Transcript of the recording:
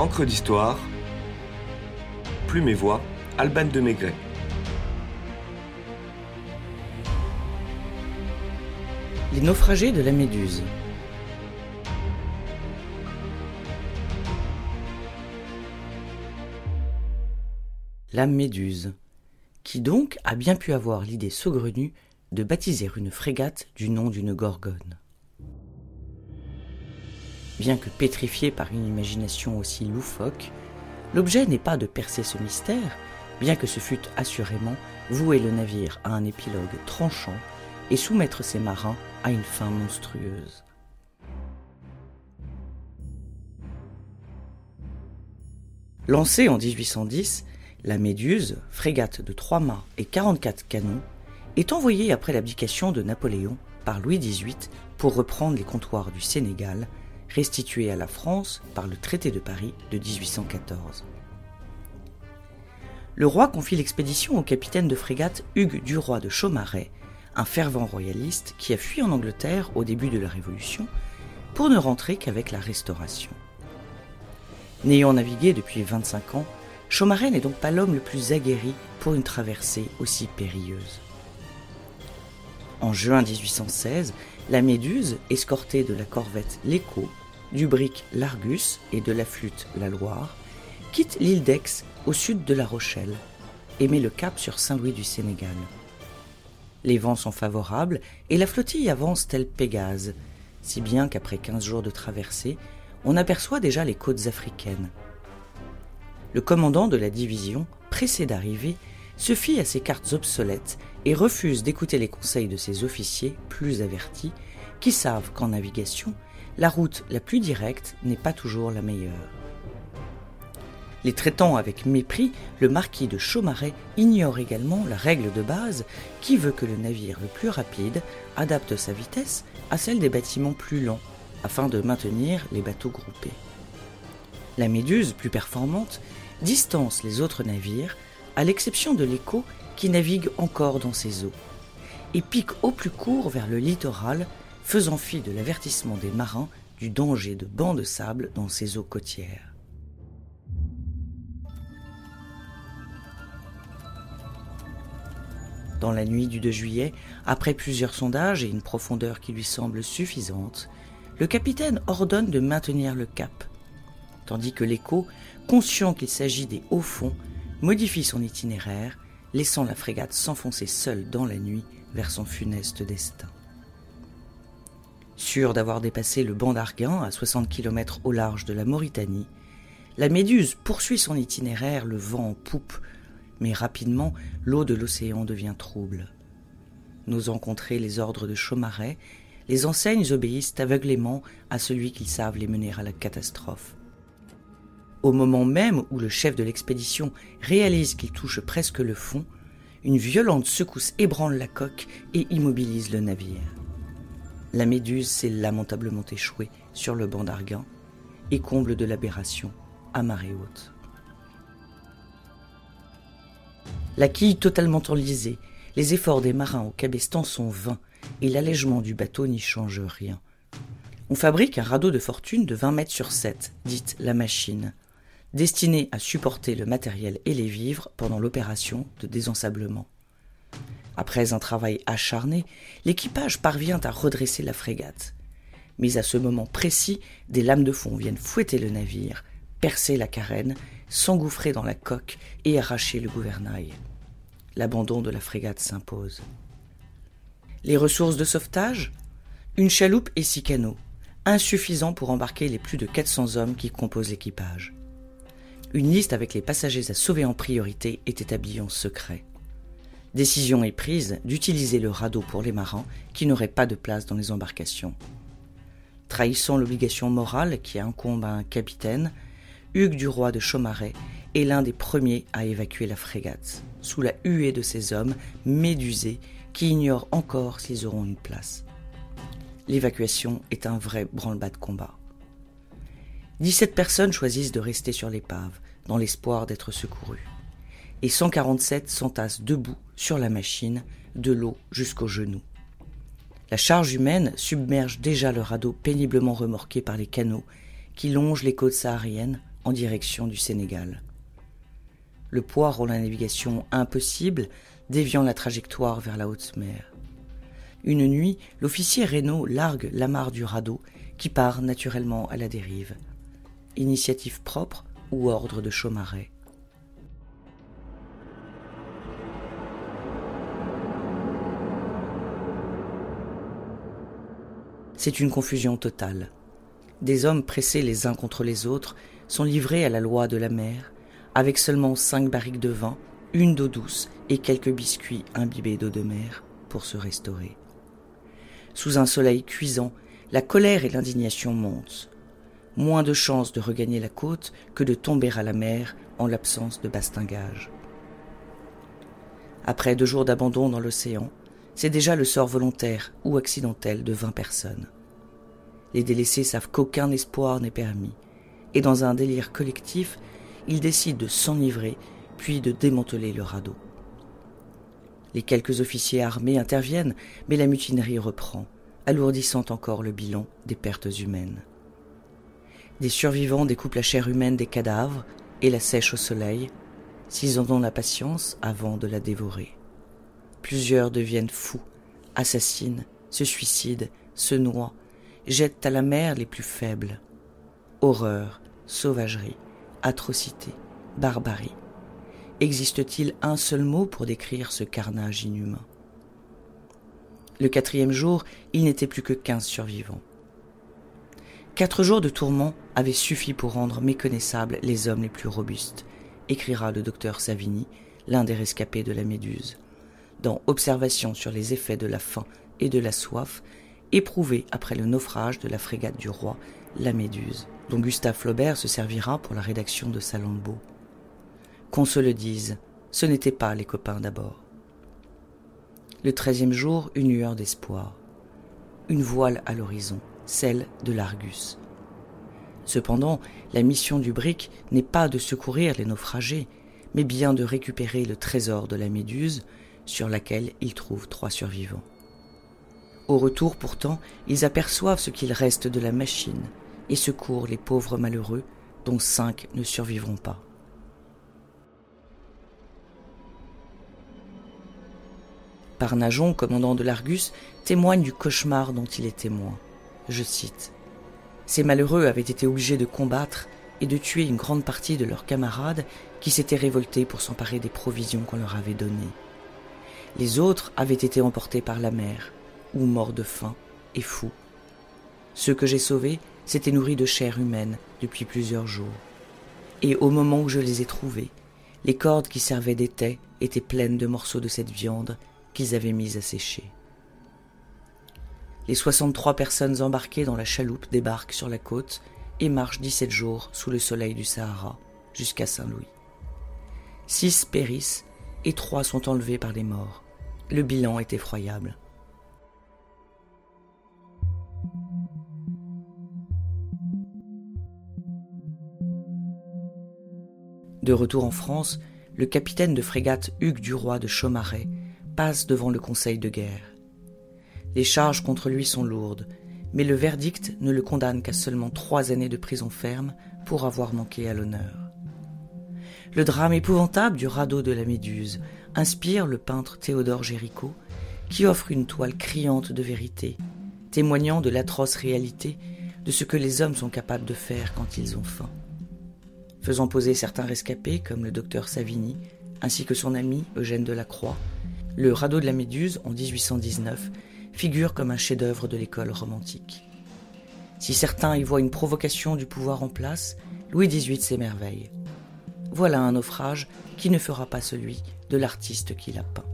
Encre d'histoire, Plume et Voix, Alban de Maigret. Les naufragés de la Méduse. La Méduse. Qui donc a bien pu avoir l'idée saugrenue de baptiser une frégate du nom d'une gorgone Bien que pétrifié par une imagination aussi loufoque, l'objet n'est pas de percer ce mystère, bien que ce fût assurément vouer le navire à un épilogue tranchant et soumettre ses marins à une fin monstrueuse. Lancée en 1810, la Méduse, frégate de trois mâts et 44 canons, est envoyée après l'abdication de Napoléon par Louis XVIII pour reprendre les comptoirs du Sénégal, restitués à la France par le traité de Paris de 1814. Le roi confie l'expédition au capitaine de frégate Hugues Duroy de Chaumaret, un fervent royaliste qui a fui en Angleterre au début de la Révolution pour ne rentrer qu'avec la Restauration. N'ayant navigué depuis 25 ans, Chaumaret n'est donc pas l'homme le plus aguerri pour une traversée aussi périlleuse. En juin 1816, la Méduse, escortée de la corvette L'Écho, du brick L'Argus et de la flûte La Loire, quitte l'île d'Aix au sud de La Rochelle et met le cap sur Saint-Louis du Sénégal. Les vents sont favorables et la flottille avance telle Pégase, si bien qu'après 15 jours de traversée, on aperçoit déjà les côtes africaines. Le commandant de la division, pressé d'arriver, se fie à ces cartes obsolètes et refuse d'écouter les conseils de ses officiers plus avertis, qui savent qu'en navigation, la route la plus directe n'est pas toujours la meilleure. Les traitant avec mépris, le marquis de Chaumaret ignore également la règle de base qui veut que le navire le plus rapide adapte sa vitesse à celle des bâtiments plus lents, afin de maintenir les bateaux groupés? La Méduse, plus performante, distance les autres navires, à l'exception de l'Écho qui navigue encore dans ses eaux, et pique au plus court vers le littoral, faisant fi de l'avertissement des marins du danger de bancs de sable dans ses eaux côtières. Dans la nuit du 2 juillet, après plusieurs sondages et une profondeur qui lui semble suffisante, le capitaine ordonne de maintenir le cap, tandis que l'écho, conscient qu'il s'agit des hauts fonds, modifie son itinéraire, laissant la frégate s'enfoncer seule dans la nuit vers son funeste destin. Sûre d'avoir dépassé le banc d'Arguin à 60 km au large de la Mauritanie, la Méduse poursuit son itinéraire le vent en poupe mais rapidement l'eau de l'océan devient trouble. N'osant contrer les ordres de Chaumaret, les enseignes obéissent aveuglément à celui qu'ils savent les mener à la catastrophe. Au moment même où le chef de l'expédition réalise qu'il touche presque le fond, une violente secousse ébranle la coque et immobilise le navire. La méduse s'est lamentablement échouée sur le banc d'Arguin et comble de l'aberration à marée haute. La quille totalement enlisée, les efforts des marins au cabestan sont vains et l'allègement du bateau n'y change rien. On fabrique un radeau de fortune de 20 mètres sur 7, dite la machine, destiné à supporter le matériel et les vivres pendant l'opération de désensablement. Après un travail acharné, l'équipage parvient à redresser la frégate. Mais à ce moment précis, des lames de fond viennent fouetter le navire, percer la carène, s'engouffrer dans la coque et arracher le gouvernail. L'abandon de la frégate s'impose. Les ressources de sauvetage? Une chaloupe et six canots, insuffisants pour embarquer les plus de 400 hommes qui composent l'équipage. Une liste avec les passagers à sauver en priorité est établie en secret. Décision est prise d'utiliser le radeau pour les marins qui n'auraient pas de place dans les embarcations. Trahissant l'obligation morale qui incombe à un capitaine, Hugues du roi de Chaumaret est l'un des premiers à évacuer la frégate, sous la huée de ses hommes médusés qui ignorent encore s'ils auront une place. L'évacuation est un vrai branle-bas de combat. 17 personnes choisissent de rester sur l'épave, dans l'espoir d'être secourues. Et 147 s'entassent debout sur la machine, de l'eau jusqu'aux genoux. La charge humaine submerge déjà le radeau péniblement remorqué par les canaux qui longent les côtes sahariennes en direction du Sénégal. Le poids rend la navigation impossible, déviant la trajectoire vers la haute mer. Une nuit, l'officier Reynaud largue l'amarre du radeau qui part naturellement à la dérive. Initiative propre ou ordre de Chaumaret. C'est une confusion totale. Des hommes pressés les uns contre les autres sont livrés à la loi de la mer, avec seulement cinq barriques de vin, une d'eau douce et quelques biscuits imbibés d'eau de mer pour se restaurer. Sous un soleil cuisant, la colère et l'indignation montent. Moins de chances de regagner la côte que de tomber à la mer en l'absence de bastingage. Après deux jours d'abandon dans l'océan, c'est déjà le sort volontaire ou accidentel de vingt personnes. Les délaissés savent qu'aucun espoir n'est permis, et dans un délire collectif, ils décident de s'enivrer, puis de démanteler le radeau. Les quelques officiers armés interviennent, mais la mutinerie reprend, alourdissant encore le bilan des pertes humaines. Des survivants découpent la chair humaine des cadavres et la sèchent au soleil, s'ils en ont la patience avant de la dévorer. Plusieurs deviennent fous, assassinent, se suicident, se noient, jettent à la mer les plus faibles. Horreur, sauvagerie, atrocité, barbarie. Existe-t-il un seul mot pour décrire ce carnage inhumain? Le quatrième jour, il n'était plus que quinze survivants. Quatre jours de tourments avaient suffi pour rendre méconnaissables les hommes les plus robustes, écrira le docteur Savini, l'un des rescapés de la Méduse dans Observation sur les effets de la faim et de la soif, éprouvé après le naufrage de la frégate du roi, la Méduse, dont Gustave Flaubert se servira pour la rédaction de Salammbô. Qu'on se le dise, ce n'étaient pas les copains d'abord. Le treizième jour, une lueur d'espoir. Une voile à l'horizon, celle de l'Argus. Cependant, la mission du brick n'est pas de secourir les naufragés, mais bien de récupérer le trésor de la Méduse, sur laquelle ils trouvent trois survivants. Au retour pourtant, ils aperçoivent ce qu'il reste de la machine et secourent les pauvres malheureux dont cinq ne survivront pas. Parnajon, commandant de l'Argus, témoigne du cauchemar dont il est témoin. Je cite Ces malheureux avaient été obligés de combattre et de tuer une grande partie de leurs camarades qui s'étaient révoltés pour s'emparer des provisions qu'on leur avait données. Les autres avaient été emportés par la mer, ou morts de faim et fous. Ceux que j'ai sauvés s'étaient nourris de chair humaine depuis plusieurs jours. Et au moment où je les ai trouvés, les cordes qui servaient d'étais étaient pleines de morceaux de cette viande qu'ils avaient mise à sécher. Les soixante-trois personnes embarquées dans la chaloupe débarquent sur la côte et marchent dix-sept jours sous le soleil du Sahara jusqu'à Saint-Louis. Six périssent et trois sont enlevés par les morts. Le bilan est effroyable. De retour en France, le capitaine de frégate Hugues Duroy de Chaumaret passe devant le Conseil de guerre. Les charges contre lui sont lourdes, mais le verdict ne le condamne qu'à seulement trois années de prison ferme pour avoir manqué à l'honneur. Le drame épouvantable du radeau de la Méduse inspire le peintre Théodore Géricault, qui offre une toile criante de vérité, témoignant de l'atroce réalité de ce que les hommes sont capables de faire quand ils ont faim. Faisant poser certains rescapés, comme le docteur Savini, ainsi que son ami Eugène Delacroix, le radeau de la Méduse, en 1819, figure comme un chef-d'œuvre de l'école romantique. Si certains y voient une provocation du pouvoir en place, Louis XVIII s'émerveille. Voilà un naufrage qui ne fera pas celui de l'artiste qui l'a peint.